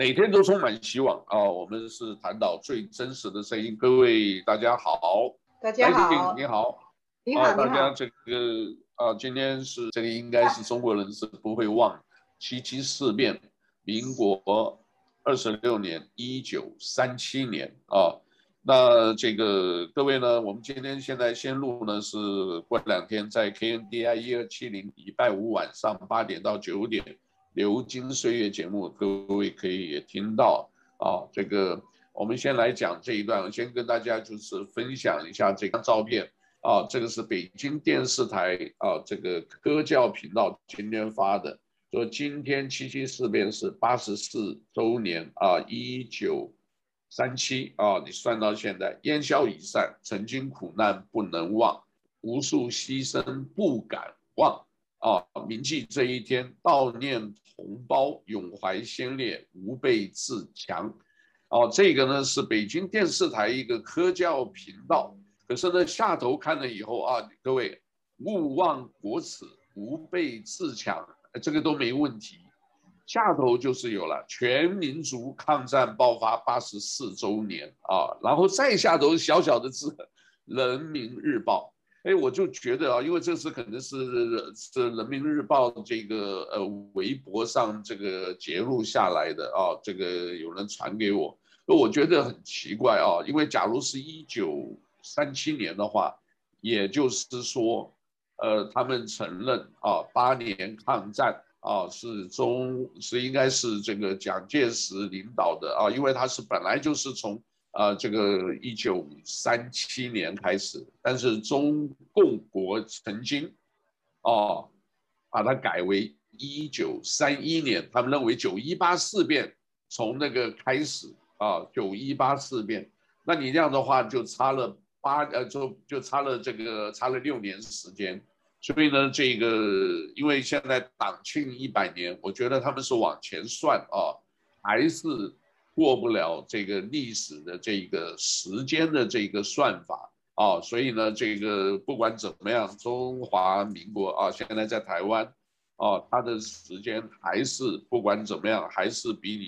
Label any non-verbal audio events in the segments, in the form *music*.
每天都充满希望啊！我们是谈到最真实的声音，各位大家好，大家好，你好，你好，大家这个啊，今天是这个应该是中国人是不会忘七七事变，民国二十六年一九三七年啊。那这个各位呢，我们今天现在先录呢是过两天在 KNDI 一二七零礼拜五晚上八点到九点。流金岁月节目，各位可以也听到啊。这个我们先来讲这一段，我先跟大家就是分享一下这张照片啊。这个是北京电视台啊，这个科教频道今天发的，说今天七七事变是八十四周年啊，一九三七啊，你算到现在，烟消云散，曾经苦难不能忘，无数牺牲不敢忘。啊，铭记这一天，悼念同胞，永怀先烈，吾辈自强。哦、这个呢是北京电视台一个科教频道。可是呢，下头看了以后啊，各位勿忘国耻，吾辈自强，这个都没问题。下头就是有了全民族抗战爆发八十四周年啊，然后再下头小小的字，人民日报。哎，我就觉得啊，因为这次可能是是人民日报这个呃微博上这个截录下来的啊，这个有人传给我，我觉得很奇怪啊，因为假如是一九三七年的话，也就是说，呃，他们承认啊，八年抗战啊是中是应该是这个蒋介石领导的啊，因为他是本来就是从。啊，这个一九三七年开始，但是中共国曾经，哦，把它改为一九三一年。他们认为九一八事变从那个开始啊，九一八事变，那你这样的话就差了八呃，就就差了这个差了六年时间。所以呢，这个因为现在党庆一百年，我觉得他们是往前算啊，还是。过不了这个历史的这个时间的这个算法啊，所以呢，这个不管怎么样，中华民国啊，现在在台湾啊，它的时间还是不管怎么样，还是比你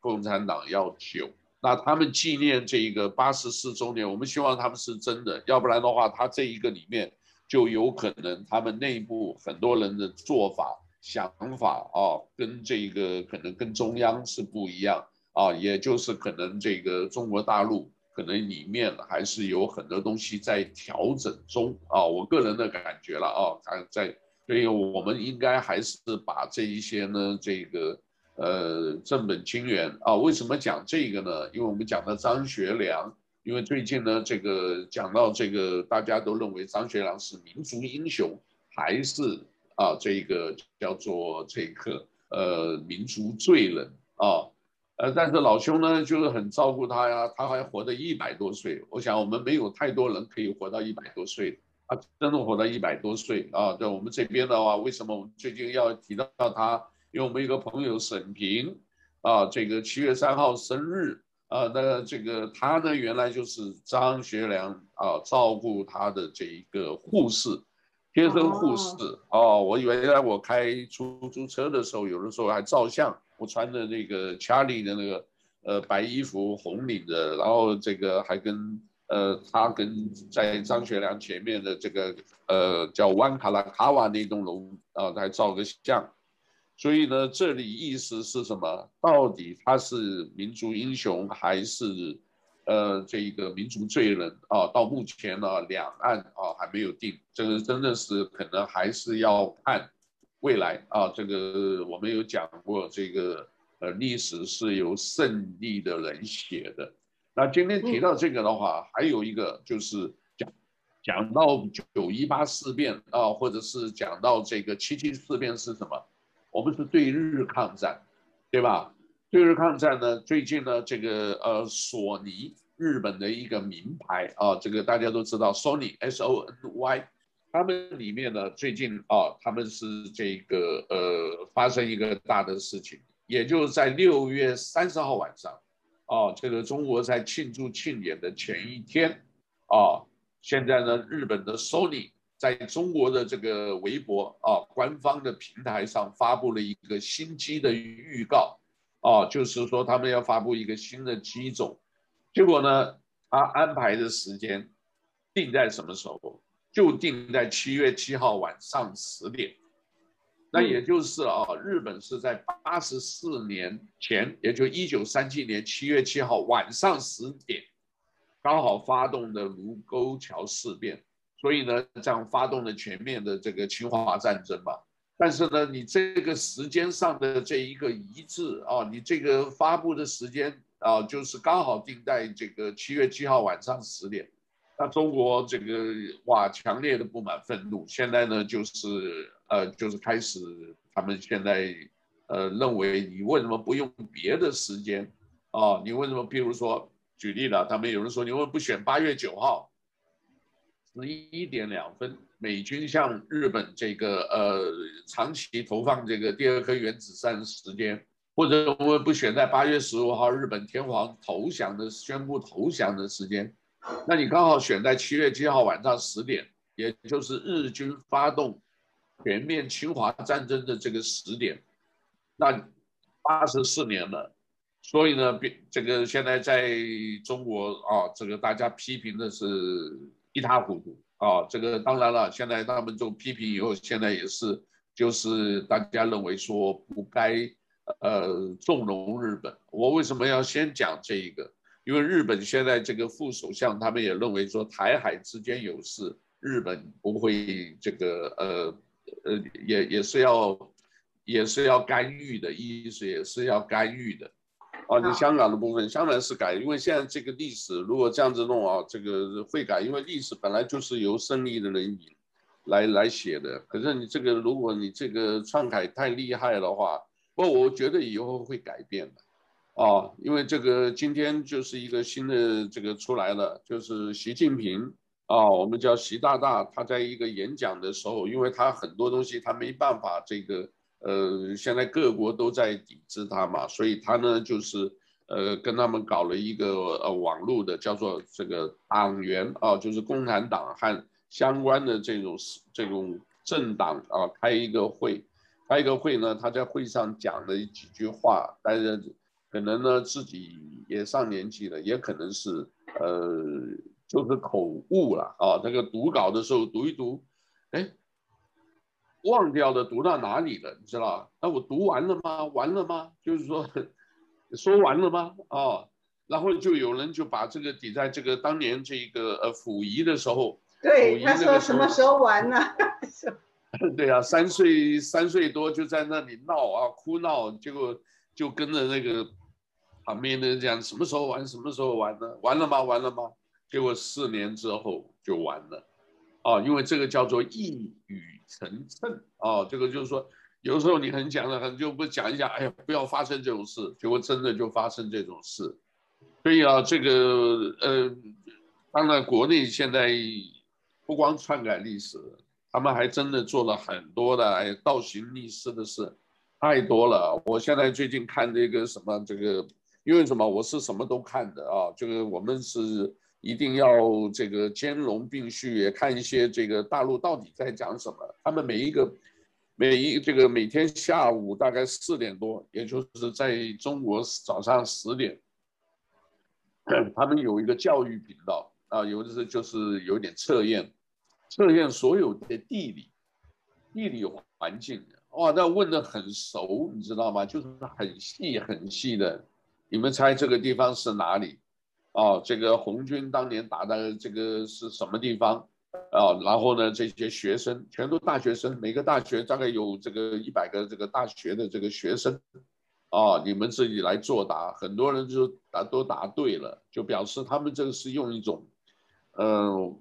共产党要久。那他们纪念这个八十四周年，我们希望他们是真的，要不然的话，他这一个里面就有可能他们内部很多人的做法、想法啊，跟这个可能跟中央是不一样。啊，也就是可能这个中国大陆可能里面还是有很多东西在调整中啊，我个人的感觉了啊，还在，所以我们应该还是把这一些呢，这个呃正本清源啊。为什么讲这个呢？因为我们讲到张学良，因为最近呢，这个讲到这个，大家都认为张学良是民族英雄，还是啊这个叫做这个呃民族罪人啊？呃，但是老兄呢，就是很照顾他呀，他还活得一百多岁。我想我们没有太多人可以活到一百多岁，他真的活到一百多岁啊。在我们这边的话，为什么我们最近要提到他？因为我们一个朋友沈平啊，这个七月三号生日啊，那这个他呢，原来就是张学良啊照顾他的这一个护士，贴身护士哦、啊。我以为原来我开出租车的时候，有的时候还照相。穿的那个查理的那个呃白衣服红领的，然后这个还跟呃他跟在张学良前面的这个呃叫湾卡拉卡瓦那栋楼啊，还照个相。所以呢，这里意思是什么？到底他是民族英雄还是呃这一个民族罪人啊？到目前呢，两岸啊还没有定，这个真的是可能还是要看。未来啊，这个我们有讲过，这个呃历史是由胜利的人写的。那今天提到这个的话，还有一个就是讲讲到九一八事变啊，或者是讲到这个七七事变是什么？我们是对日抗战，对吧？对日抗战呢，最近呢，这个呃索尼日本的一个名牌啊，这个大家都知道，Sony S O N Y。他们里面呢，最近啊，他们是这个呃，发生一个大的事情，也就是在六月三十号晚上，啊，这个中国在庆祝庆典的前一天，啊，现在呢，日本的 Sony 在中国的这个微博啊，官方的平台上发布了一个新机的预告，哦，就是说他们要发布一个新的机种，结果呢，他安排的时间定在什么时候？就定在七月七号晚上十点。那也就是啊，日本是在八十四年前，也就一九三七年七月七号晚上十点，刚好发动的卢沟桥事变，所以呢，这样发动了全面的这个侵华战争嘛。但是呢，你这个时间上的这一个一致啊，你这个发布的时间啊，就是刚好定在这个七月七号晚上十点。那中国这个哇，强烈的不满愤怒，现在呢，就是呃，就是开始他们现在呃认为你为什么不用别的时间啊？你为什么，比如说举例了，他们有人说你为什么不选八月九号十一点两分？美军向日本这个呃长期投放这个第二颗原子弹时间，或者我们不选在八月十五号日本天皇投降的宣布投降的时间，那你刚好选在七月七号晚上十点，也就是日军发动全面侵华战争的这个时点，那八十四年了，所以呢，这个现在在中国啊，这个大家批评的是一塌糊涂。啊，这个当然了，现在他们就批评以后，现在也是，就是大家认为说不该呃纵容日本。我为什么要先讲这一个？因为日本现在这个副首相他们也认为说台海之间有事，日本不会这个呃呃也也是要也是要干预的，意思也是要干预的。啊，你香港的部分，香港是改，因为现在这个历史如果这样子弄啊，这个会改，因为历史本来就是由胜利的人来来写的。可是你这个，如果你这个篡改太厉害的话，不，我觉得以后会改变的。哦，因为这个今天就是一个新的这个出来了，就是习近平啊，我们叫习大大，他在一个演讲的时候，因为他很多东西他没办法这个。呃，现在各国都在抵制他嘛，所以他呢就是呃跟他们搞了一个呃网络的叫做这个党员啊，就是共产党和相关的这种这种政党啊开一个会，开一个会呢，他在会上讲了几句话，但是可能呢自己也上年纪了，也可能是呃就是口误了啊，那个读稿的时候读一读，哎。忘掉了读到哪里了，你知道？那我读完了吗？完了吗？就是说，*laughs* 说完了吗？哦，然后就有人就把这个抵在这个当年这个呃溥仪的时候，对，他说什么时候完呢？*laughs* *laughs* 对啊，三岁三岁多就在那里闹啊，哭闹，结果就跟着那个旁边的人讲什么时候完，什么时候完呢？完了吗？完了吗？结果四年之后就完了，啊，因为这个叫做一语。成谶啊，这个就是说，有时候你很讲的很，就不讲一下，哎呀，不要发生这种事，结果真的就发生这种事。所以啊，这个呃，当然国内现在不光篡改历史，他们还真的做了很多的哎倒行逆施的事，太多了。我现在最近看这个什么这个，因为什么，我是什么都看的啊，这个我们是。一定要这个兼容并蓄，也看一些这个大陆到底在讲什么。他们每一个，每一这个每天下午大概四点多，也就是在中国早上十点，他们有一个教育频道啊，有的是就是有点测验，测验所有的地理，地理环境。哇，那问的很熟，你知道吗？就是很细很细的。你们猜这个地方是哪里？哦，这个红军当年打的这个是什么地方？啊，然后呢，这些学生全都大学生，每个大学大概有这个一百个这个大学的这个学生，啊，你们自己来作答，很多人就答都答对了，就表示他们这个是用一种，嗯、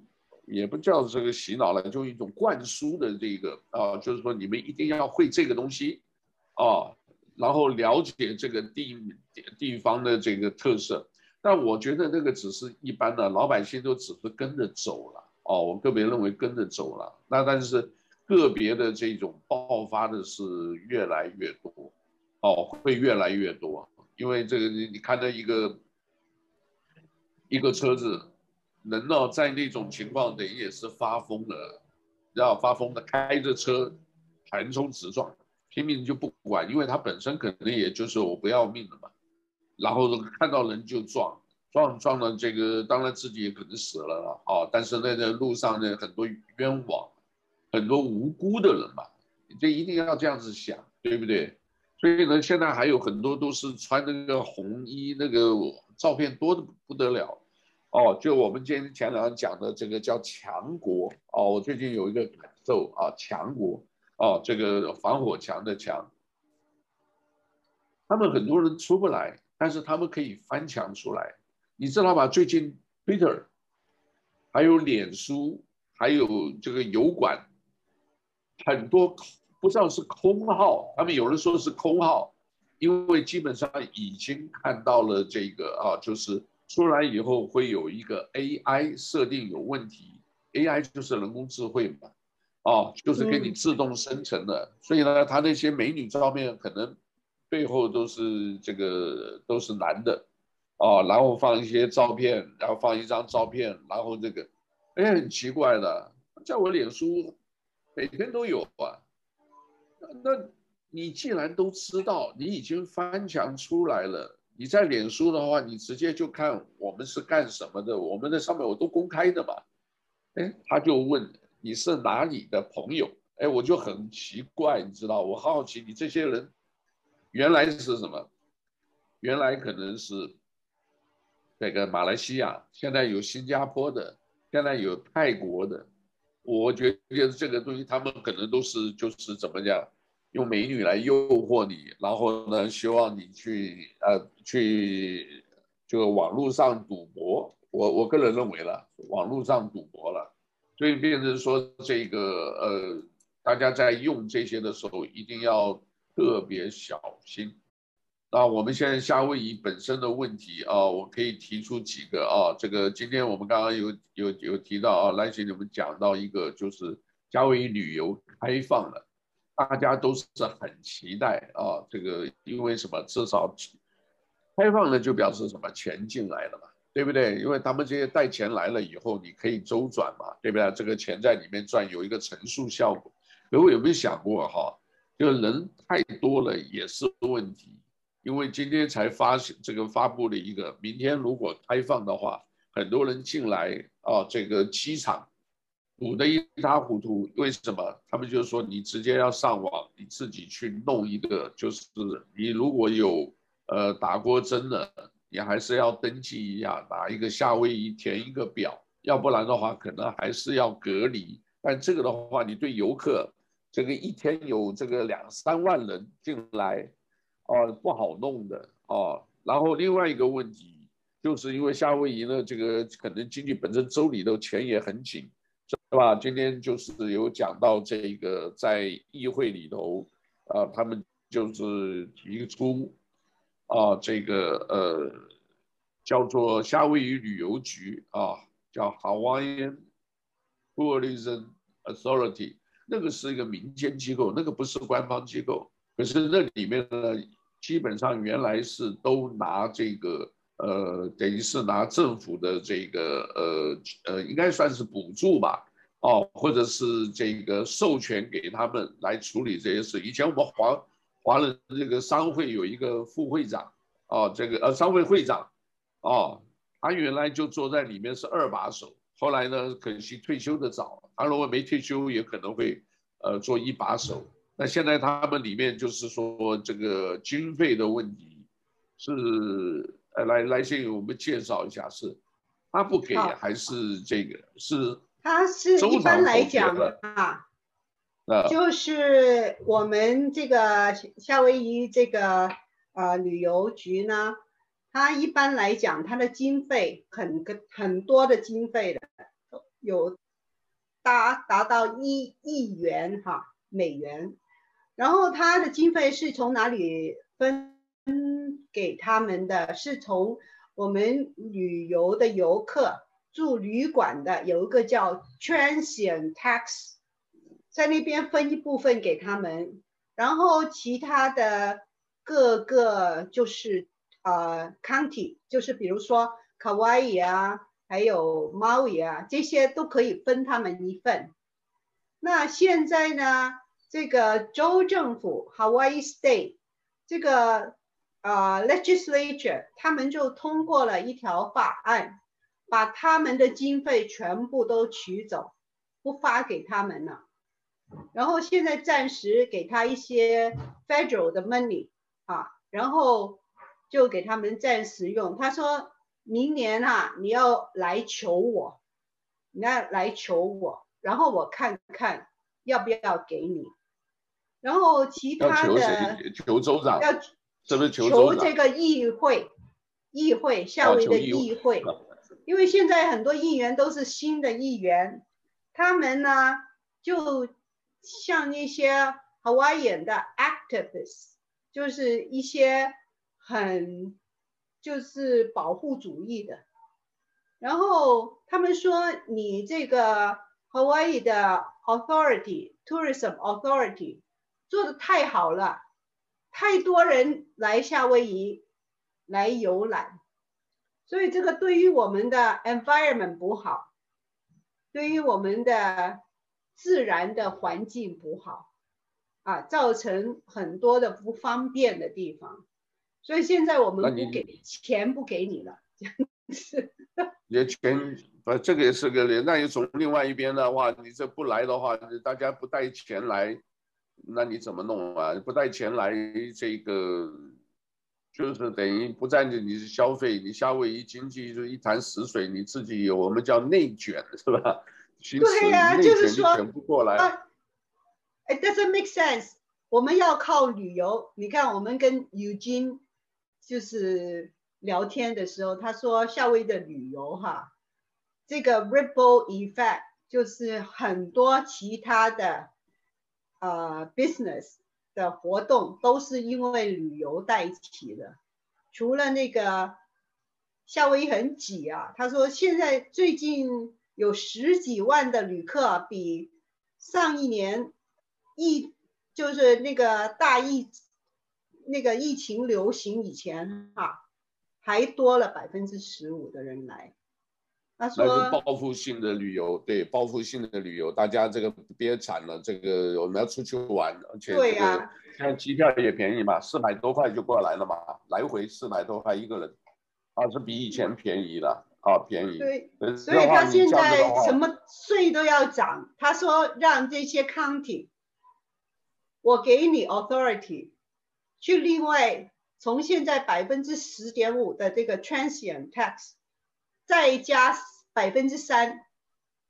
也不叫这个洗脑了，就一种灌输的这个啊，就是说你们一定要会这个东西，啊，然后了解这个地地方的这个特色。但我觉得那个只是一般的，老百姓都只是跟着走了哦。我个别认为跟着走了，那但是个别的这种爆发的是越来越多，哦，会越来越多。因为这个你你看到一个一个车子，人呢在那种情况，等于也是发疯了，然后发疯的开着车横冲直撞，拼命就不管，因为他本身可能也就是我不要命了嘛，然后看到人就撞，撞撞了这个，当然自己也可能死了了啊，但是那个路上呢，很多冤枉，很多无辜的人嘛，你就一定要这样子想，对不对？所以呢，现在还有很多都是穿那个红衣，那个照片多得不得了。哦，就我们今天前两天讲的这个叫强国哦，我最近有一个感受啊，强国哦，这个防火墙的墙，他们很多人出不来，但是他们可以翻墙出来，你知道吧？最近 Twitter，还有脸书，还有这个油管，很多不知道是空号，他们有人说是空号，因为基本上已经看到了这个啊，就是。出来以后会有一个 AI 设定有问题，AI 就是人工智慧嘛，哦，就是给你自动生成的，嗯、所以呢，他那些美女照片可能背后都是这个都是男的，哦，然后放一些照片，然后放一张照片，然后这个，哎，很奇怪的，在我脸书每天都有啊，那你既然都知道，你已经翻墙出来了。你在脸书的话，你直接就看我们是干什么的，我们在上面我都公开的嘛。哎，他就问你是哪里的朋友？哎，我就很奇怪，你知道，我好奇你这些人原来是什么？原来可能是这个马来西亚，现在有新加坡的，现在有泰国的。我觉得这个东西他们可能都是就是怎么讲？用美女来诱惑你，然后呢，希望你去呃去这个网络上赌博。我我个人认为了，网络上赌博了，所以变成说这个呃，大家在用这些的时候一定要特别小心。那我们现在夏威夷本身的问题啊，我可以提出几个啊，这个今天我们刚刚有有有提到啊，来姐你们讲到一个就是夏威夷旅游开放了。大家都是很期待啊，这个因为什么？至少开放了就表示什么？钱进来了嘛，对不对？因为他们这些带钱来了以后，你可以周转嘛，对不对？这个钱在里面赚有一个乘数效果。各位有没有想过哈？就人太多了也是问题，因为今天才发这个发布了一个，明天如果开放的话，很多人进来啊，这个机场。堵得一塌糊涂，为什么？他们就说你直接要上网，你自己去弄一个，就是你如果有呃打过针的，你还是要登记一下，拿一个夏威夷填一个表，要不然的话可能还是要隔离。但这个的话，你对游客这个一天有这个两三万人进来，哦、不好弄的哦。然后另外一个问题，就是因为夏威夷呢，这个可能经济本身州里头钱也很紧。是吧？今天就是有讲到这个，在议会里头，啊，他们就是提出，啊，这个呃，叫做夏威夷旅游局啊，叫 Hawaiian Tourism Authority，那个是一个民间机构，那个不是官方机构。可是那里面呢，基本上原来是都拿这个，呃，等于是拿政府的这个，呃呃，应该算是补助吧。哦，或者是这个授权给他们来处理这些事。以前我们黄华人这个商会有一个副会长，哦，这个呃商会会长，哦，他原来就坐在里面是二把手，后来呢，可惜退休的早，他如果没退休，也可能会呃做一把手。那现在他们里面就是说这个经费的问题是，呃，来来先给我们介绍一下，是他不给还是这个是？他是一般来讲啊，就是我们这个夏威夷这个呃旅游局呢，它一般来讲它的经费很个很多的经费的，有达达到一亿元哈美元，然后它的经费是从哪里分给他们的？是从我们旅游的游客。住旅馆的有一个叫 Transient Tax，在那边分一部分给他们，然后其他的各个就是呃 County，就是比如说 Kauai 啊，还有 Maui 啊，这些都可以分他们一份。那现在呢，这个州政府 Hawaii State 这个呃 Legislature 他们就通过了一条法案，把他们的经费全部都取走，不发给他们了。然后现在暂时给他一些 federal 的 money 啊，然后就给他们暂时用。他说明年啊，你要来求我，你要来求我，然后我看看要不要给你。然后其他的求州长，要是不是求求这个议会，议会夏威夷的议会，啊、因为现在很多议员都是新的议员，他们呢就像那些 Hawaiian 的 activists，就是一些很就是保护主义的，然后他们说你这个 Hawaii 的 authority tourism authority。做得太好了，太多人来夏威夷来游览，所以这个对于我们的 environment 不好，对于我们的自然的环境不好，啊，造成很多的不方便的地方，所以现在我们不给钱不给你了，这样子。也钱，呃，这个也是个，那你从另外一边的话，你这不来的话，大家不带钱来。那你怎么弄啊？不带钱来，这个就是等于不占着你的消费，你夏威夷经济就一潭死水，你自己有我们叫内卷是吧？对呀、啊，就是说，卷不过来。It doesn't make sense。我们要靠旅游。你看，我们跟 Eugene 就是聊天的时候，他说夏威夷的旅游哈，这个 ripple effect 就是很多其他的。呃、uh,，business 的活动都是因为旅游带起的。除了那个夏威夷很挤啊，他说现在最近有十几万的旅客，比上一年疫就是那个大疫那个疫情流行以前哈、啊，还多了百分之十五的人来。他说报复性的旅游，对，报复性的旅游，大家这个憋惨了，这个我们要出去玩，而且这个现在机票也便宜嘛，四百多块就过来了嘛，来回四百多块一个人，啊，是比以前便宜了，啊，便宜。对，所以他现在什么税都要涨，他说让这些 county，我给你 authority，去另外从现在百分之十点五的这个 transient tax。再加百分之三，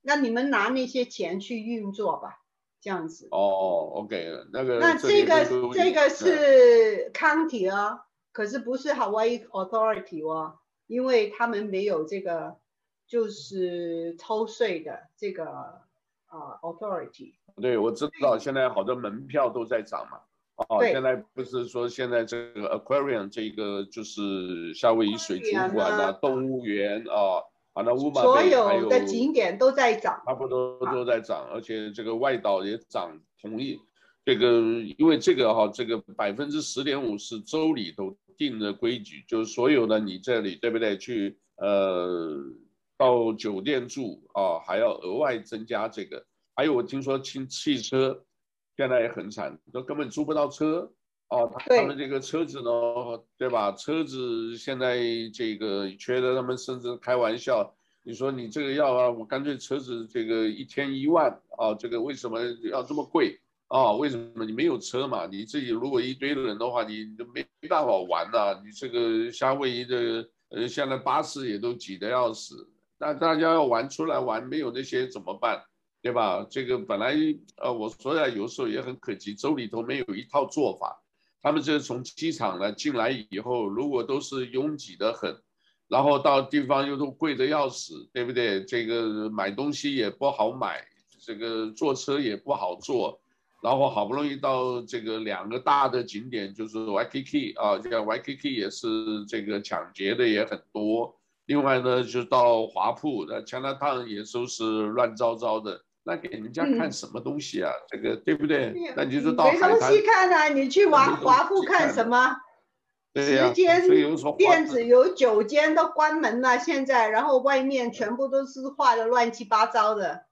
那你们拿那些钱去运作吧，这样子。哦，OK，那个。那这个这个是 county 哦，可是不是 Hawaii Authority 哦，因为他们没有这个就是抽税的这个啊 authority。对，我知道现在好多门票都在涨嘛。哦，现在不是说现在这个 aquarium 这个就是夏威夷水族馆啊，动物园啊，啊那乌马所有的景点都在涨，差不多都在涨，而且这个外岛也涨，同意这个，因为这个哈，这个百分之十点五是州里头定的规矩，就是所有的你这里对不对？去呃到酒店住啊，还要额外增加这个，还有我听说汽汽车。现在也很惨，都根本租不到车啊。他们这个车子呢，对，对吧？车子现在这个缺的，他们甚至开玩笑，你说你这个要啊，我干脆车子这个一天一万啊，这个为什么要这么贵啊？为什么你没有车嘛？你自己如果一堆的人的话，你就没没办法玩呐、你这个夏威夷的呃，现在巴士也都挤得要死，那大家要玩出来玩，没有那些怎么办？对吧？这个本来呃，我说呀，有时候也很可惜，州里头没有一套做法。他们这从机场呢进来以后，如果都是拥挤得很，然后到地方又都贵得要死，对不对？这个买东西也不好买，这个坐车也不好坐，然后好不容易到这个两个大的景点，就是 Waikiki 啊，这个 Waikiki 也是这个抢劫的也很多。另外呢，就到华埠，那 Chinatown 也都是乱糟糟的。那给人家看什么东西啊？嗯、这个对不对？那你就说到东西看啊！你去华华埠看什么？对呀、啊。十间店子有九间都关门了，现在，然后外面全部都是画的乱七八糟的。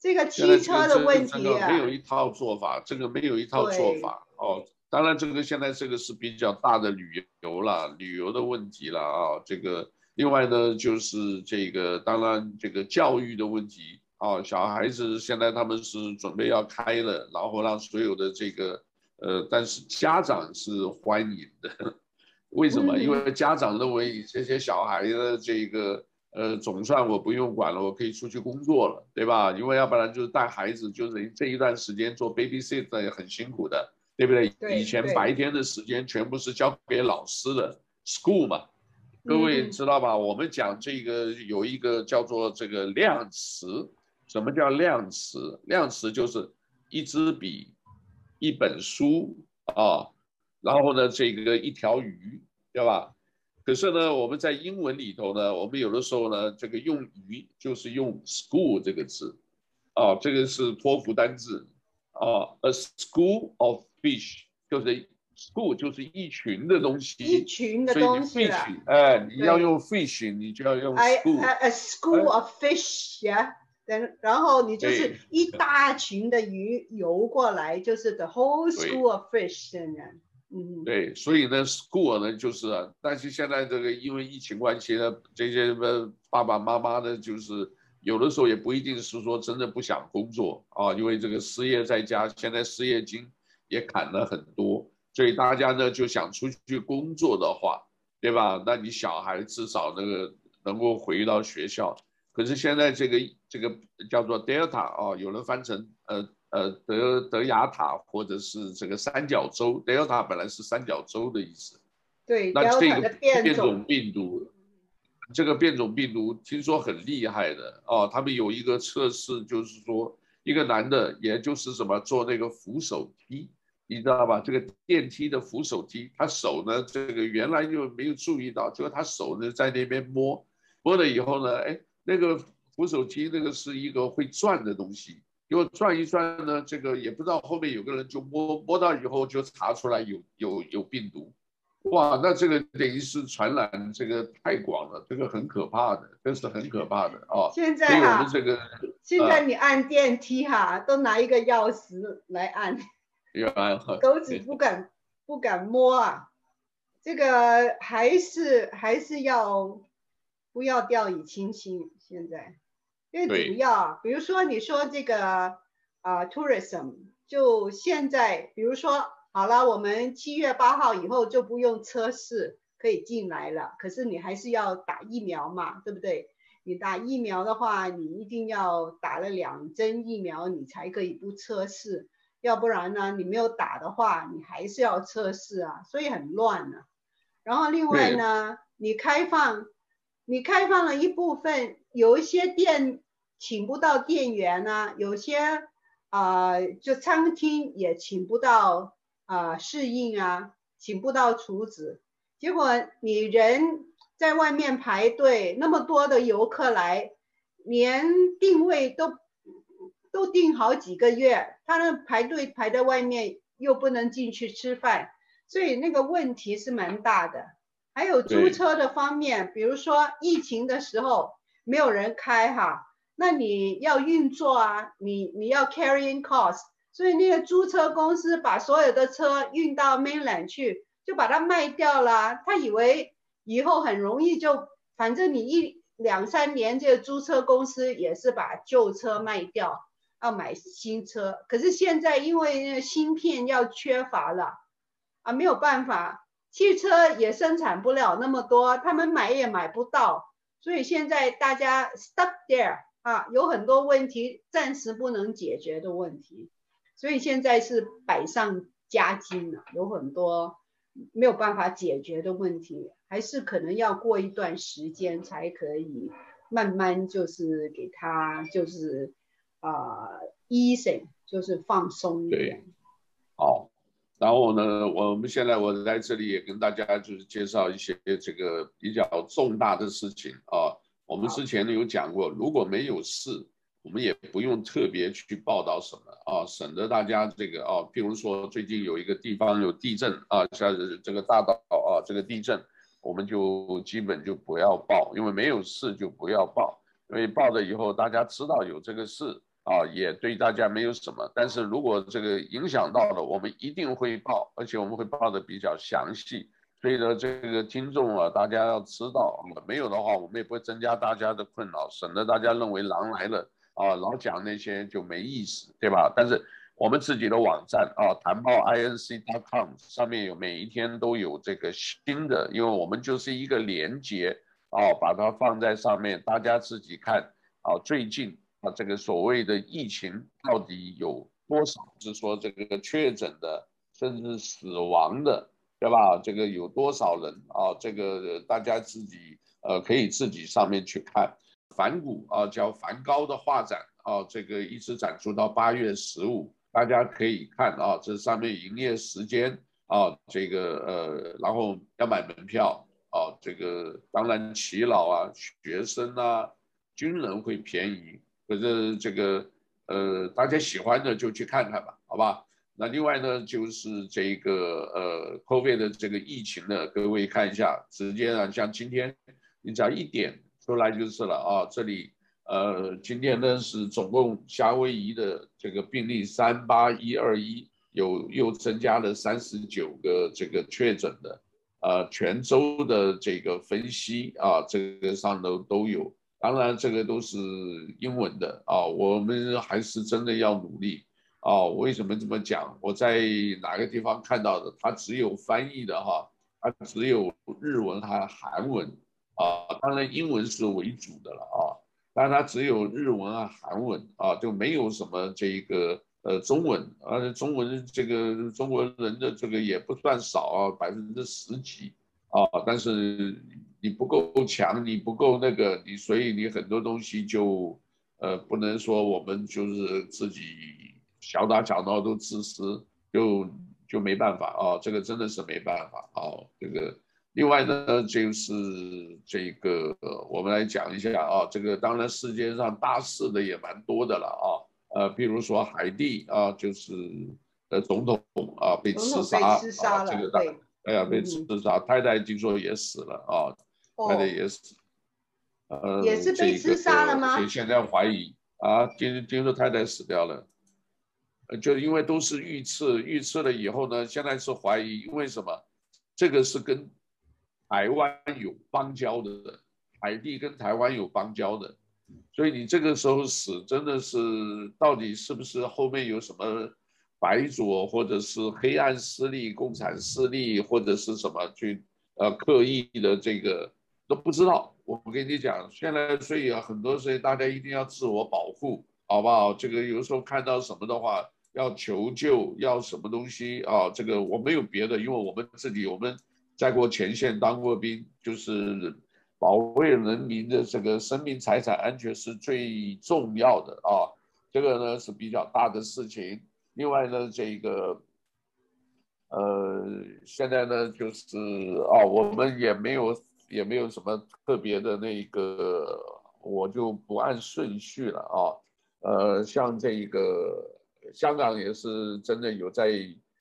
这个汽车的问题啊，没有一套做法，这个没有一套做法哦。当然，这个现在这个是比较大的旅游了，旅游的问题了啊。这个另外呢，就是这个当然这个教育的问题啊，小孩子现在他们是准备要开了，然后让所有的这个呃，但是家长是欢迎的，*laughs* 为什么？因为家长认为这些小孩的这个。呃，总算我不用管了，我可以出去工作了，对吧？因为要不然就是带孩子，就是这一段时间做 babysitter 也很辛苦的，对不对？对，以前白天的时间全部是交给老师的 school 嘛，各位知道吧？嗯、我们讲这个有一个叫做这个量词，什么叫量词？量词就是一支笔、一本书啊，然后呢，这个一条鱼，对吧？可是呢，我们在英文里头呢，我们有的时候呢，这个用鱼就是用 school 这个字，啊，这个是托福单字，啊，a school of fish 就是 school 就是一群的东西，一群的东西了。哎，你要用 fish，你就要用 school。I, a school of fish 呀，然然后你就是一大群的鱼游过来，就是 the whole school of fish 这样。对，所以呢，school 呢就是，但是现在这个因为疫情关系呢，这些爸爸妈妈呢，就是有的时候也不一定是说真的不想工作啊，因为这个失业在家，现在失业金也砍了很多，所以大家呢就想出去工作的话，对吧？那你小孩至少那个能够回到学校，可是现在这个这个叫做 Delta 啊，有人翻成呃。呃，德德雅塔或者是这个三角洲，德雅塔本来是三角洲的意思。对，那这个变种病毒，这个变种病毒听说很厉害的哦。他们有一个测试，就是说一个男的，也就是什么做那个扶手梯，你知道吧？这个电梯的扶手梯，他手呢，这个原来就没有注意到，结果他手呢在那边摸，摸了以后呢，哎，那个扶手梯那个是一个会转的东西。因为转一转呢，这个也不知道后面有个人就摸摸到以后就查出来有有有病毒，哇，那这个等于是传染这个太广了，这个很可怕的，这是很可怕的啊。现在我们，这个现在你按电梯哈、啊，都拿一个钥匙来按，要按，狗子不敢 *laughs* 不敢摸啊，这个还是还是要不要掉以轻心，现在。最主要，比如说你说这个啊、呃、tourism，就现在，比如说好了，我们七月八号以后就不用测试可以进来了，可是你还是要打疫苗嘛，对不对？你打疫苗的话，你一定要打了两针疫苗，你才可以不测试，要不然呢，你没有打的话，你还是要测试啊，所以很乱呢、啊。然后另外呢，你开放，你开放了一部分，有一些店。请不到店员啊，有些啊、呃，就餐厅也请不到啊、呃，侍应啊，请不到厨子。结果你人在外面排队，那么多的游客来，连定位都都定好几个月，他们排队排在外面，又不能进去吃饭，所以那个问题是蛮大的。还有租车的方面，比如说疫情的时候没有人开哈。那你要运作啊，你你要 carrying cost，所以那个租车公司把所有的车运到 mainland 去，就把它卖掉了。他以为以后很容易就，反正你一两三年，这个租车公司也是把旧车卖掉，要买新车。可是现在因为那个芯片要缺乏了，啊，没有办法，汽车也生产不了那么多，他们买也买不到，所以现在大家 stuck there。啊，有很多问题暂时不能解决的问题，所以现在是百上加斤了，有很多没有办法解决的问题，还是可能要过一段时间才可以慢慢就是给他就是啊、呃、easing 就是放松一点。好，然后呢，我们现在我在这里也跟大家就是介绍一些这个比较重大的事情啊。我们之前呢有讲过，如果没有事，我们也不用特别去报道什么啊，省得大家这个啊，譬如说最近有一个地方有地震啊，像这个大岛啊，这个地震，我们就基本就不要报，因为没有事就不要报，因为报了以后大家知道有这个事，啊，也对大家没有什么。但是如果这个影响到了，我们一定会报，而且我们会报的比较详细。所以呢，这个听众啊，大家要知道，没有的话，我们也不会增加大家的困扰，省得大家认为狼来了啊，老讲那些就没意思，对吧？但是我们自己的网站啊，谭报 inc.com 上面有每一天都有这个新的，因为我们就是一个连接啊，把它放在上面，大家自己看啊，最近啊，这个所谓的疫情到底有多少？是说这个确诊的，甚至死亡的。对吧？这个有多少人啊？这个大家自己呃可以自己上面去看。梵谷啊，叫梵高的画展啊，这个一直展出到八月十五，大家可以看啊。这上面营业时间啊，这个呃，然后要买门票啊。这个当然，耆老啊、学生啊、军人会便宜，可是这个呃，大家喜欢的就去看看吧，好吧？那另外呢，就是这个呃，COVID 的这个疫情呢，各位看一下，直接呢，像今天你只要一点出来就是了啊。这里呃，今天呢是总共夏威夷的这个病例三八一二一，有又增加了三十九个这个确诊的，呃，全州的这个分析啊，这个上头都有。当然这个都是英文的啊，我们还是真的要努力。哦，为什么这么讲？我在哪个地方看到的？它只有翻译的哈，它只有日文和韩文啊，当然英文是为主的了啊，但它只有日文和韩文啊，就没有什么这个呃中文，而且中文这个中国人的这个也不算少啊，百分之十几啊，但是你不够强，你不够那个，你所以你很多东西就呃不能说我们就是自己。小打小闹都自私，就就没办法啊，这个真的是没办法啊。这个另外呢，就是这个我们来讲一下啊，这个当然世界上大事的也蛮多的了啊，呃，比如说海地啊，就是呃总统啊被刺杀，啊，这个大，哎呀被刺杀，太太听说也死了啊，太太也死，呃，也是被刺杀了吗？所以现在怀疑啊，听听说太太死掉了。就因为都是预测，预测了以后呢，现在是怀疑，因为什么？这个是跟台湾有邦交的，海地跟台湾有邦交的，所以你这个时候死，真的是到底是不是后面有什么白左或者是黑暗势力、共产势力或者是什么去呃刻意的这个都不知道。我跟你讲，现在所以啊，很多时候大家一定要自我保护，好不好？这个有时候看到什么的话。要求救，要什么东西啊？这个我没有别的，因为我们自己我们在过前线当过兵，就是保卫人民的这个生命财产安全是最重要的啊。这个呢是比较大的事情。另外呢，这个呃，现在呢就是啊，我们也没有也没有什么特别的那个，我就不按顺序了啊。呃，像这一个。香港也是真的有在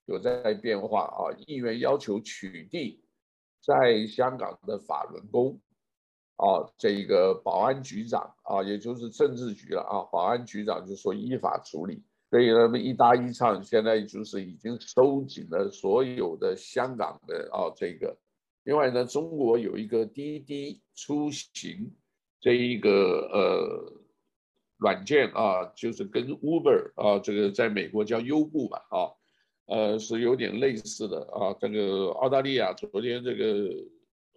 有在变化啊！议员要求取缔在香港的法轮功啊，这个保安局长啊，也就是政治局了啊，保安局长就说依法处理。所以他们一搭一唱，现在就是已经收紧了所有的香港的啊这个。另外呢，中国有一个滴滴出行这一个呃。软件啊，就是跟 Uber 啊，这个在美国叫优步吧，啊，呃，是有点类似的啊。这个澳大利亚昨天这个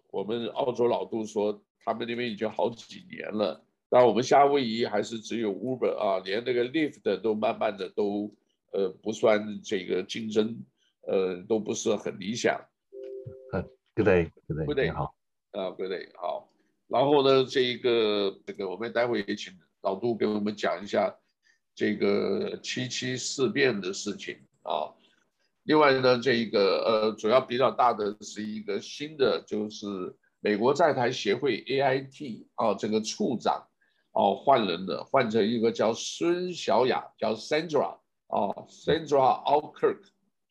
我们澳洲老杜说，他们那边已经好几年了，但我们夏威夷还是只有 Uber 啊，连那个 Lyft 都慢慢的都呃不算这个竞争，呃，都不是很理想。Good day, good day，Good day，好，啊，Good day，好。然后呢，这一个这个我们待会也请。老杜给我们讲一下这个七七事变的事情啊。另外呢，这个呃，主要比较大的是一个新的，就是美国在台协会 AIT 啊，这个处长哦换人了，换成一个叫孙小雅，叫 Sandra 啊，Sandra Alkirk。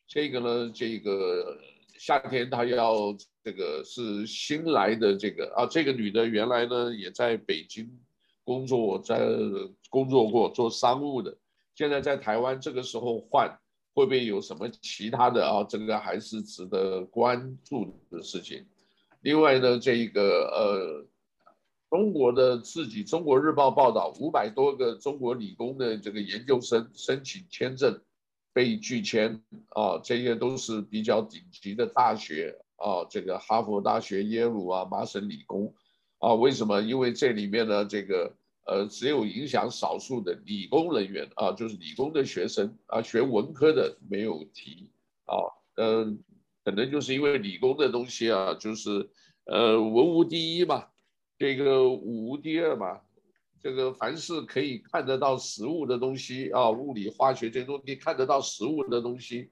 这个呢，这个夏天他要这个是新来的这个啊，这个女的原来呢也在北京。工作在工作过做商务的，现在在台湾这个时候换，会不会有什么其他的啊？这个还是值得关注的事情。另外呢，这个呃，中国的自己《中国日报》报道，五百多个中国理工的这个研究生申请签证被拒签啊，这些都是比较顶级的大学啊，这个哈佛大学、耶鲁啊、麻省理工啊，为什么？因为这里面呢，这个呃，只有影响少数的理工人员啊，就是理工的学生啊，学文科的没有提啊，嗯。可能就是因为理工的东西啊，就是呃文无第一嘛，这个武无第二嘛，这个凡是可以看得到实物的东西啊，物理化学这些东西看得到实物的东西，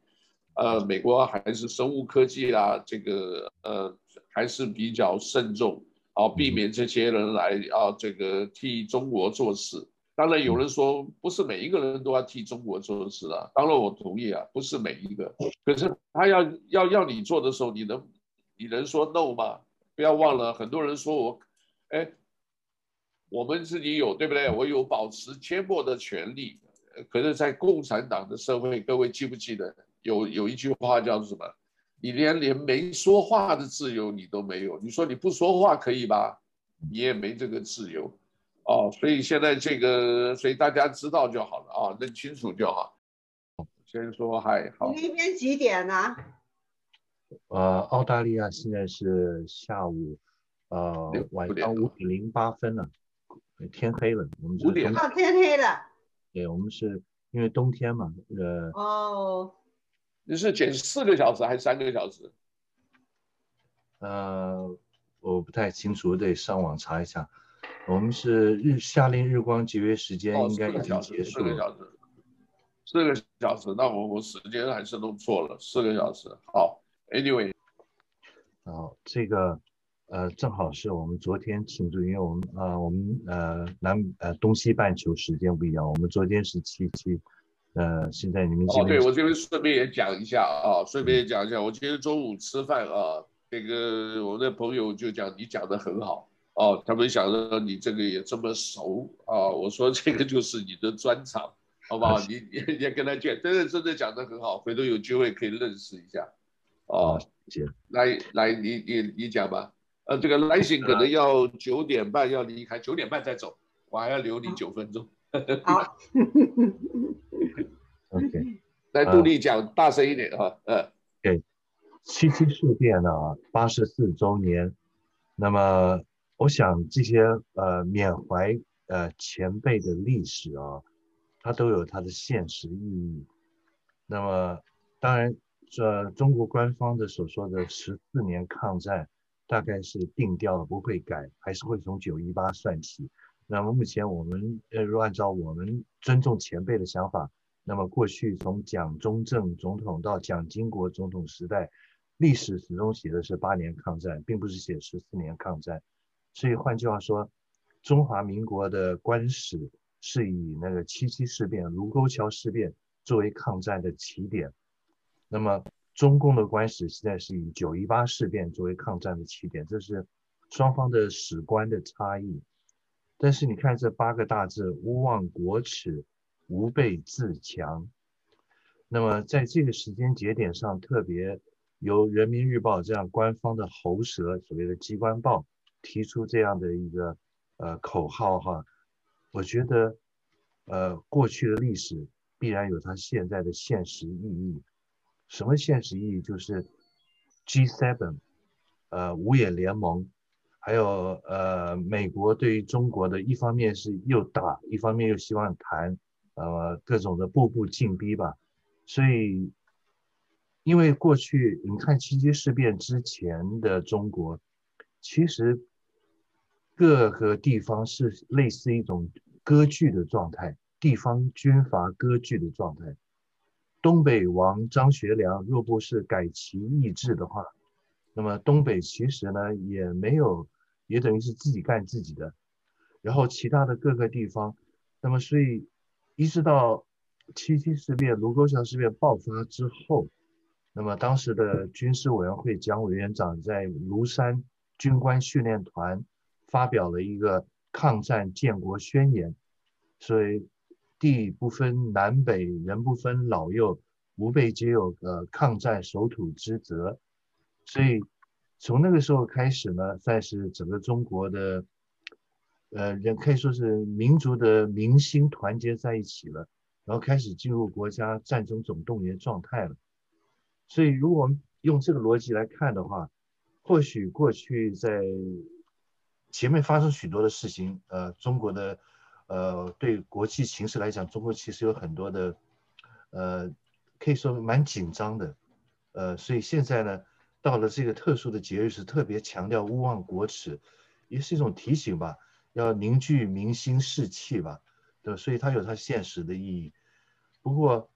呃，美国还是生物科技啊，这个呃还是比较慎重啊，避免这些人来啊这个替中国做事。当然有人说，不是每一个人都要替中国做事啊。当然我同意啊，不是每一个。可是他要要要你做的时候，你能你能说 no 吗？不要忘了，很多人说我，哎，我们自己有对不对？我有保持缄默的权利。可是，在共产党的社会，各位记不记得有有一句话叫做什么？你连连没说话的自由你都没有。你说你不说话可以吧？你也没这个自由。哦，所以现在这个，所以大家知道就好了啊，认清楚就好。先说嗨，好。那边几点呢？呃，澳大利亚现在是下午，呃，晚上五点零八分了，天黑了。我们五点啊，天黑了。对，我们是因为冬天嘛，呃。哦。你是减四个小时还是三个小时？呃，我不太清楚，我得上网查一下。我们是日夏令日光节约时间应该已经结束了。四个小时，四个小时，那我我时间还是弄错了，四个小时。好，Anyway，好，这个呃正好是我们昨天庆祝，因为我们呃我们呃南呃东西半球时间不一样，我们昨天是七七，呃现在你们哦，对我这边顺便也讲一下啊，顺便也讲一下，我今天中午吃饭啊，那个我的朋友就讲你讲的很好。哦，他们想着你这个也这么熟啊，我说这个就是你的专长，好不好？*laughs* 你你也跟他讲，真的真的讲的很好，回头有机会可以认识一下。哦，谢谢。来来，你你你讲吧。呃，这个来信可能要九点半要离开，九点半再走，我还要留你九分钟。好。OK，来杜丽讲大声一点哈。嗯。对，七七事变呢，八十四周年，那么。我想这些呃缅怀呃前辈的历史啊，它都有它的现实意义。那么当然，这中国官方的所说的十四年抗战，大概是定调了不会改，还是会从九一八算起。那么目前我们呃，如果按照我们尊重前辈的想法，那么过去从蒋中正总统到蒋经国总统时代，历史始终写的是八年抗战，并不是写十四年抗战。所以换句话说，中华民国的官史是以那个七七事变、卢沟桥事变作为抗战的起点，那么中共的官史现在是以九一八事变作为抗战的起点，这是双方的史观的差异。但是你看这八个大字：勿忘国耻，吾辈自强。那么在这个时间节点上，特别由人民日报这样官方的喉舌，所谓的机关报。提出这样的一个呃口号哈，我觉得呃过去的历史必然有它现在的现实意义。什么现实意义？就是 G7，呃五眼联盟，还有呃美国对于中国的一方面是又打，一方面又希望谈，呃各种的步步进逼吧。所以因为过去你看七七事变之前的中国，其实。各个地方是类似一种割据的状态，地方军阀割据的状态。东北王张学良若不是改旗易帜的话，那么东北其实呢也没有，也等于是自己干自己的。然后其他的各个地方，那么所以一直到七七事变、卢沟桥事变爆发之后，那么当时的军事委员会蒋委员长在庐山军官训练团。发表了一个抗战建国宣言，所以地不分南北，人不分老幼，吾辈皆有呃抗战守土之责。所以从那个时候开始呢，算是整个中国的呃人可以说是民族的民心团结在一起了，然后开始进入国家战争总动员状态了。所以如果我们用这个逻辑来看的话，或许过去在前面发生许多的事情，呃，中国的，呃，对国际形势来讲，中国其实有很多的，呃，可以说蛮紧张的，呃，所以现在呢，到了这个特殊的节日，是特别强调勿忘国耻，也是一种提醒吧，要凝聚民心士气吧，对，所以它有它现实的意义。不过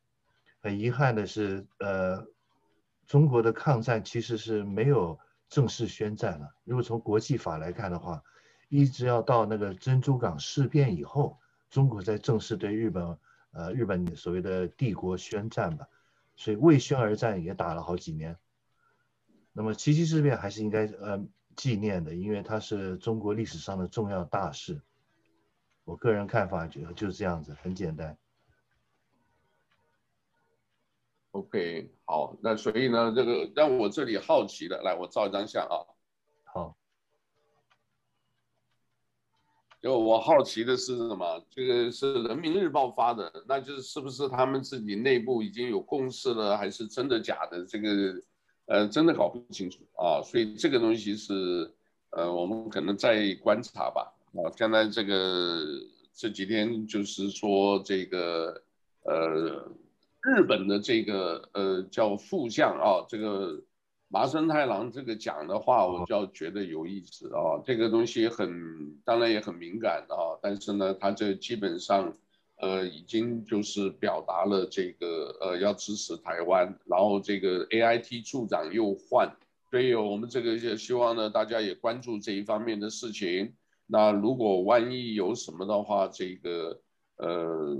很遗憾的是，呃。中国的抗战其实是没有正式宣战了。如果从国际法来看的话，一直要到那个珍珠港事变以后，中国才正式对日本，呃，日本所谓的帝国宣战吧。所以为宣而战也打了好几年。那么七七事变还是应该呃纪念的，因为它是中国历史上的重要大事。我个人看法就就是这样子，很简单。OK，好，那所以呢，这个让我这里好奇的，来，我照一张相啊。好，就我好奇的是什么？这个是人民日报发的，那就是是不是他们自己内部已经有共识了，还是真的假的？这个呃，真的搞不清楚啊。所以这个东西是呃，我们可能再观察吧。啊，现在这个这几天就是说这个呃。日本的这个呃叫副将啊，这个麻生太郎这个讲的话，我就要觉得有意思啊。这个东西很当然也很敏感啊，但是呢，他这基本上呃已经就是表达了这个呃要支持台湾，然后这个 AIT 处长又换，所以我们这个也希望呢大家也关注这一方面的事情。那如果万一有什么的话，这个。呃，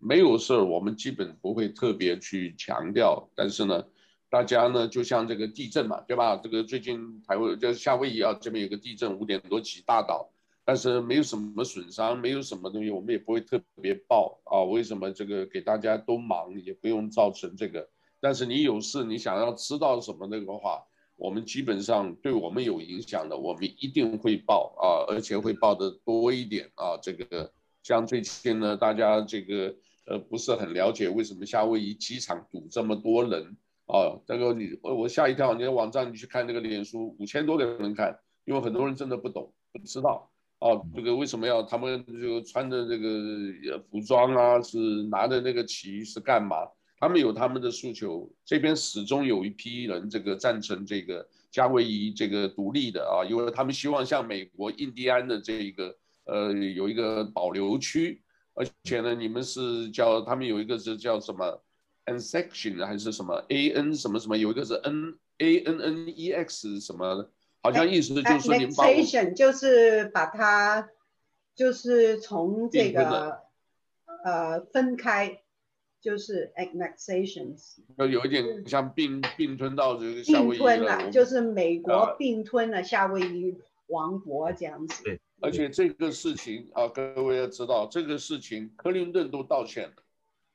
没有事儿，我们基本不会特别去强调。但是呢，大家呢，就像这个地震嘛，对吧？这个最近台湾就夏威夷啊，这边有个地震，五点多起大岛，但是没有什么损伤，没有什么东西，我们也不会特别报啊。为什么这个给大家都忙，也不用造成这个？但是你有事，你想要知道什么那个话，我们基本上对我们有影响的，我们一定会报啊，而且会报的多一点啊，这个。像最近呢，大家这个呃不是很了解为什么夏威夷机场堵这么多人啊？那个你我吓一跳，你的网站你去看那个脸书，五千多个人看，因为很多人真的不懂不知道啊，这个为什么要他们就穿着这个服装啊，是拿着那个旗是干嘛？他们有他们的诉求，这边始终有一批人这个赞成这个夏威夷这个独立的啊，因为他们希望像美国印第安的这一个。呃，有一个保留区，而且呢，你们是叫他们有一个是叫什么 a n section 还是什么 a n 什么什么，有一个是 n a n n e x 什么的，好像意思就是说你们把 annexation 就是把它就是从这个呃分开，就是 annexations，就有一点像并并吞到这个夏威夷并吞了，就是美国并吞了夏威夷王国这样子。对。而且这个事情啊，各位要知道，这个事情克林顿都道歉了，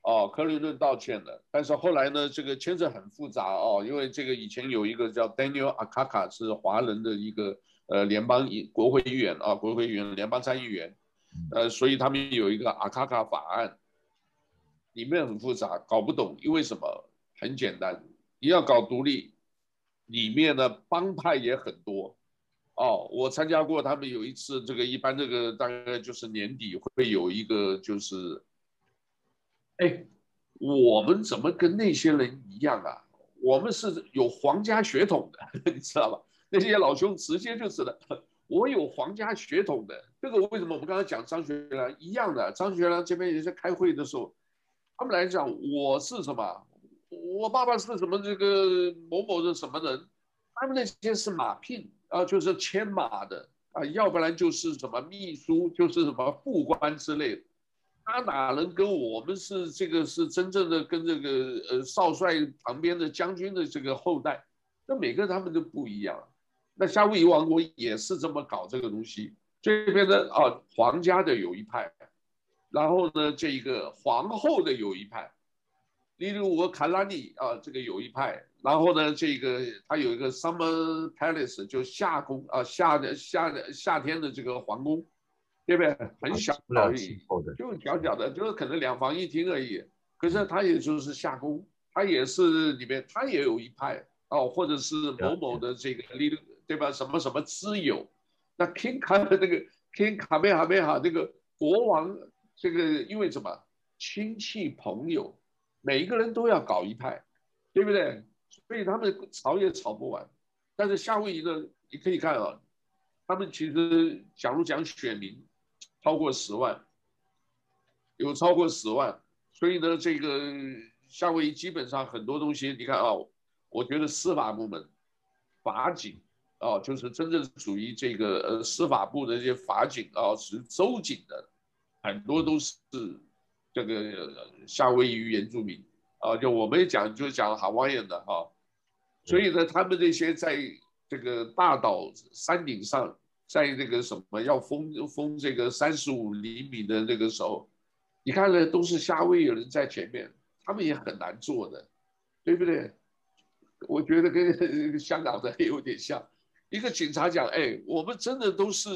哦，克林顿道歉了。但是后来呢，这个牵扯很复杂哦，因为这个以前有一个叫 Daniel Akaka 是华人的一个呃联邦议国会议员啊，国会议员联邦参议员，呃，所以他们有一个 Akaka 法案，里面很复杂，搞不懂，因为什么？很简单，你要搞独立，里面的帮派也很多。哦，我参加过，他们有一次，这个一般这个大概就是年底会有一个，就是，哎，我们怎么跟那些人一样啊？我们是有皇家血统的，*laughs* 你知道吧？那些老兄直接就是的，我有皇家血统的。这个为什么我们刚才讲张学良一样的？张学良这边也在开会的时候，他们来讲我是什么？我爸爸是什么这个某某的什么人？他们那些是马聘。啊，就是牵马的啊，要不然就是什么秘书，就是什么副官之类的。他哪能跟我们是这个是真正的跟这个呃少帅旁边的将军的这个后代？那每个他们都不一样。那夏威夷王国也是这么搞这个东西，这边的啊皇家的有一派，然后呢这一个皇后的有一派，例如我卡拉尼啊这个有一派，然后呢这个他有一个 Summer Palace 就夏宫啊夏的夏的夏天的这个皇宫，对不对？很小而已，就小小的，就是可能两房一厅而已。可是他也就是下宫，他也是里面他也有一派哦，或者是某某的这个例如对吧？什么什么之友。那 King 卡的 *laughs* 那个 King 卡梅哈梅哈那个国王，这个因为什么亲戚朋友，每一个人都要搞一派，对不对？所以他们吵也吵不完。但是夏威夷呢，你可以看啊，他们其实假如讲选民超过十万，有超过十万，所以呢，这个夏威夷基本上很多东西，你看啊，我觉得司法部门、法警。哦，就是真正属于这个呃司法部的这些法警啊，是州警的，很多都是这个夏威夷原住民啊，就我们讲就讲 Hawaiian 的哈，所以呢，他们这些在这个大岛山顶上，在那个什么要封封这个三十五厘米的那个时候，你看呢，都是夏威夷人在前面，他们也很难做的，对不对？我觉得跟香港的有点像。一个警察讲：“哎，我们真的都是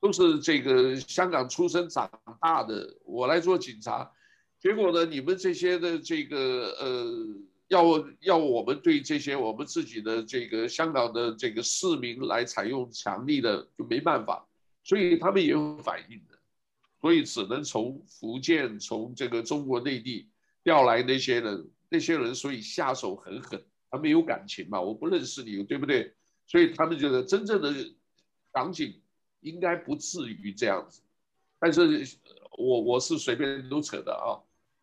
都是这个香港出生长大的，我来做警察。结果呢，你们这些的这个呃，要要我们对这些我们自己的这个香港的这个市民来采用强力的，就没办法。所以他们也有反应的，所以只能从福建、从这个中国内地调来那些人，那些人所以下手很狠，他们有感情嘛，我不认识你，对不对？”所以他们觉得真正的港警应该不至于这样子，但是我我是随便都扯的啊。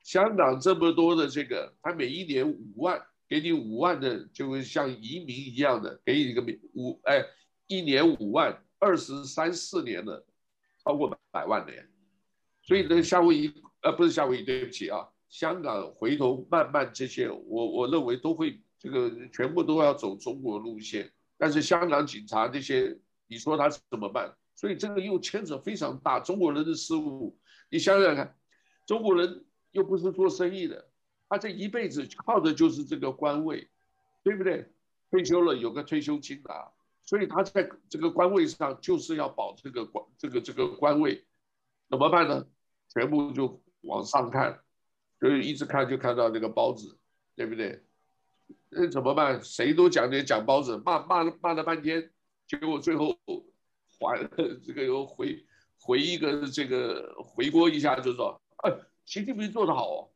香港这么多的这个，他每一年五万，给你五万的，就会像移民一样的，给你一个五哎，一年五万，二十三四年的，超过百万的呀。所以呢，夏威夷呃不是夏威夷，对不起啊，香港回头慢慢这些，我我认为都会这个全部都要走中国路线。但是香港警察这些，你说他怎么办？所以这个又牵扯非常大，中国人的事务。你想想看，中国人又不是做生意的，他这一辈子靠的就是这个官位，对不对？退休了有个退休金拿，所以他在这个官位上就是要保这个官这个这个官位，怎么办呢？全部就往上看，所以一直看就看到那个包子，对不对？那怎么办？谁都讲点讲包子，骂骂骂了半天，结果最后还 *laughs* 这个又回回一个这个回锅一下，就说，哎，习近平做得好哦，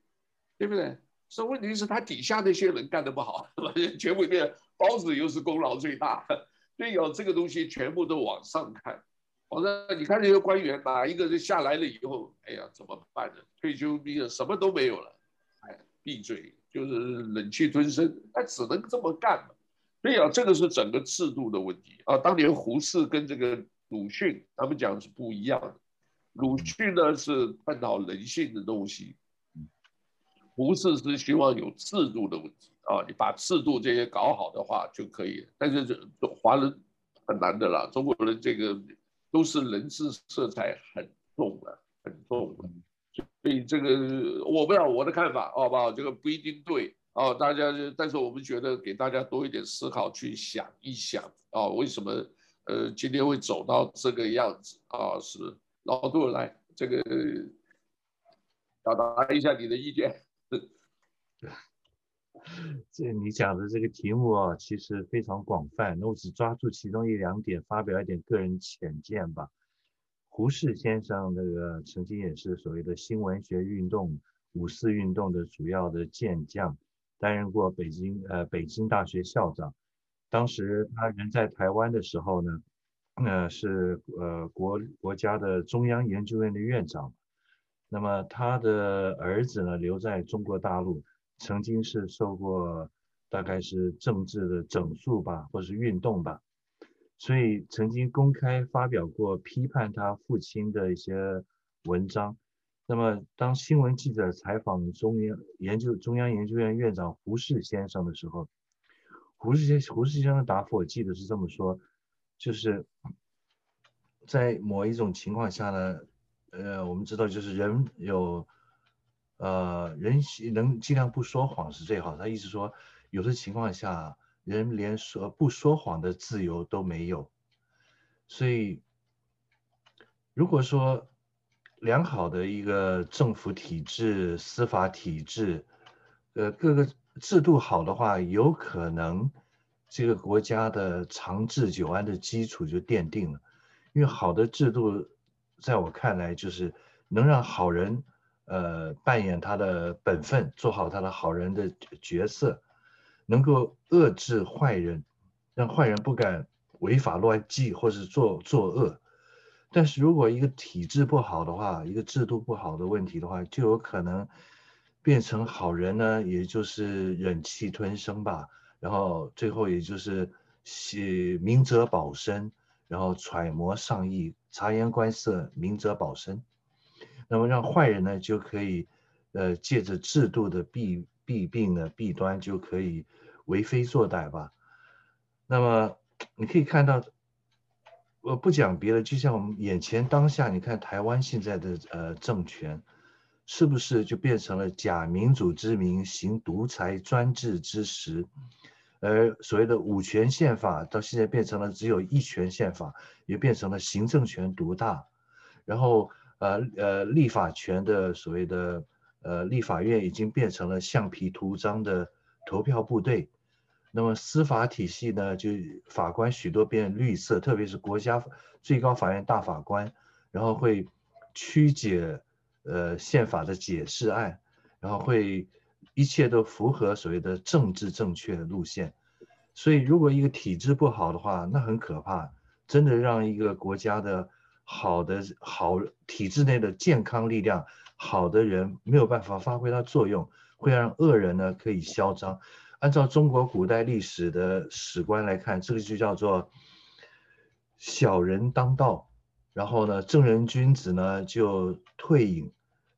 对不对？所以问题是他底下那些人干得不好，*laughs* 全部变包子又是功劳最大，*laughs* 所以有这个东西全部都往上看，我说你看这些官员哪一个人下来了以后，哎呀怎么办呢？退休兵什么都没有了，哎，闭嘴。就是忍气吞声，那只能这么干嘛。所以啊，这个是整个制度的问题啊。当年胡适跟这个鲁迅他们讲是不一样的。鲁迅呢是探讨人性的东西，胡适是希望有制度的问题啊。你把制度这些搞好的话就可以。但是这华人很难的啦，中国人这个都是人治色彩很重的，很重的。所以这个我不知道我的看法，好不好？这个不一定对啊，大家，但是我们觉得给大家多一点思考，去想一想啊，为什么呃今天会走到这个样子啊？是老杜来这个表达一下你的意见。*laughs* 这你讲的这个题目啊，其实非常广泛，那我只抓住其中一两点，发表一点个人浅见吧。胡适先生那个曾经也是所谓的新文学运动、五四运动的主要的健将，担任过北京呃北京大学校长。当时他人在台湾的时候呢，呃是呃国国家的中央研究院的院长。那么他的儿子呢留在中国大陆，曾经是受过大概是政治的整肃吧，或是运动吧。所以曾经公开发表过批判他父亲的一些文章。那么当新闻记者采访中央研究中央研究院院长胡适先生的时候，胡适先胡适先生的答复我记得是这么说，就是在某一种情况下呢，呃，我们知道就是人有，呃，人能尽量不说谎是最好。他意思说，有的情况下，人连说不说谎的自由都没有。所以，如果说良好的一个政府体制、司法体制，呃，各个制度好的话，有可能这个国家的长治久安的基础就奠定了。因为好的制度，在我看来就是能让好人，呃，扮演他的本分，做好他的好人的角色，能够遏制坏人，让坏人不敢违法乱纪或是作作恶。但是如果一个体制不好的话，一个制度不好的问题的话，就有可能变成好人呢，也就是忍气吞声吧，然后最后也就是写明哲保身。然后揣摩上意，察言观色，明哲保身，那么让坏人呢就可以，呃，借着制度的弊弊病呢弊端，就可以为非作歹吧。那么你可以看到，我不讲别的，就像我们眼前当下，你看台湾现在的呃政权，是不是就变成了假民主之名，行独裁专制之实？而所谓的五权宪法到现在变成了只有一权宪法，也变成了行政权独大，然后呃呃立法权的所谓的呃立法院已经变成了橡皮图章的投票部队，那么司法体系呢，就法官许多变绿色，特别是国家最高法院大法官，然后会曲解呃宪法的解释案，然后会。一切都符合所谓的政治正确的路线，所以如果一个体制不好的话，那很可怕，真的让一个国家的好的好体制内的健康力量，好的人没有办法发挥它作用，会让恶人呢可以嚣张。按照中国古代历史的史观来看，这个就叫做小人当道，然后呢正人君子呢就退隐，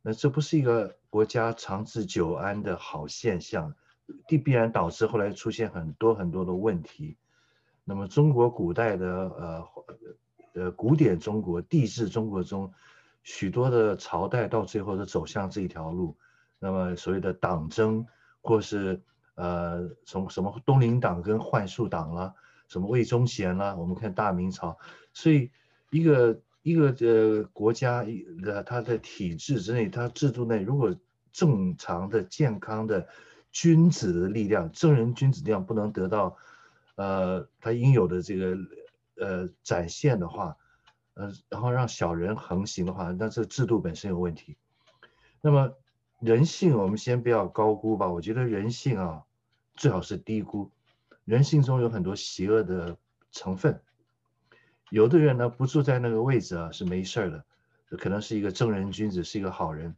那这不是一个。国家长治久安的好现象，必必然导致后来出现很多很多的问题。那么中国古代的呃呃古典中国帝制中国中，许多的朝代到最后都走向这一条路。那么所谓的党争，或是呃从什么东林党跟幻术党啦，什么魏忠贤啦，我们看大明朝，所以一个。一个呃国家的它的体制之内，它制度内如果正常的、健康的君子的力量，正人君子力量不能得到呃他应有的这个呃展现的话，呃，然后让小人横行的话，那这制度本身有问题。那么人性，我们先不要高估吧，我觉得人性啊最好是低估，人性中有很多邪恶的成分。有的人呢，不住在那个位置啊，是没事儿的，可能是一个正人君子，是一个好人。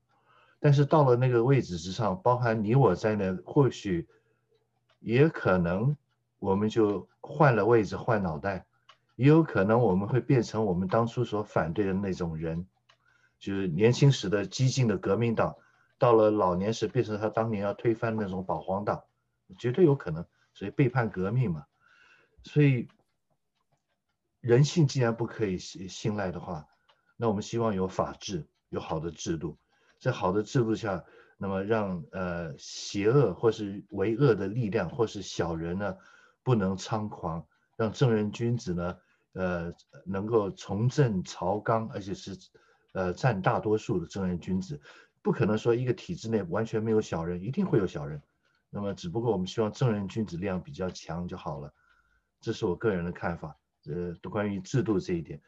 但是到了那个位置之上，包含你我在内，或许也可能我们就换了位置，换脑袋，也有可能我们会变成我们当初所反对的那种人，就是年轻时的激进的革命党，到了老年时变成他当年要推翻那种保皇党，绝对有可能。所以背叛革命嘛，所以。人性既然不可以信信赖的话，那我们希望有法治，有好的制度，在好的制度下，那么让呃邪恶或是为恶的力量或是小人呢，不能猖狂，让正人君子呢，呃能够重振朝纲，而且是呃占大多数的正人君子，不可能说一个体制内完全没有小人，一定会有小人，那么只不过我们希望正人君子力量比较强就好了，这是我个人的看法。呃，关于制度这一点，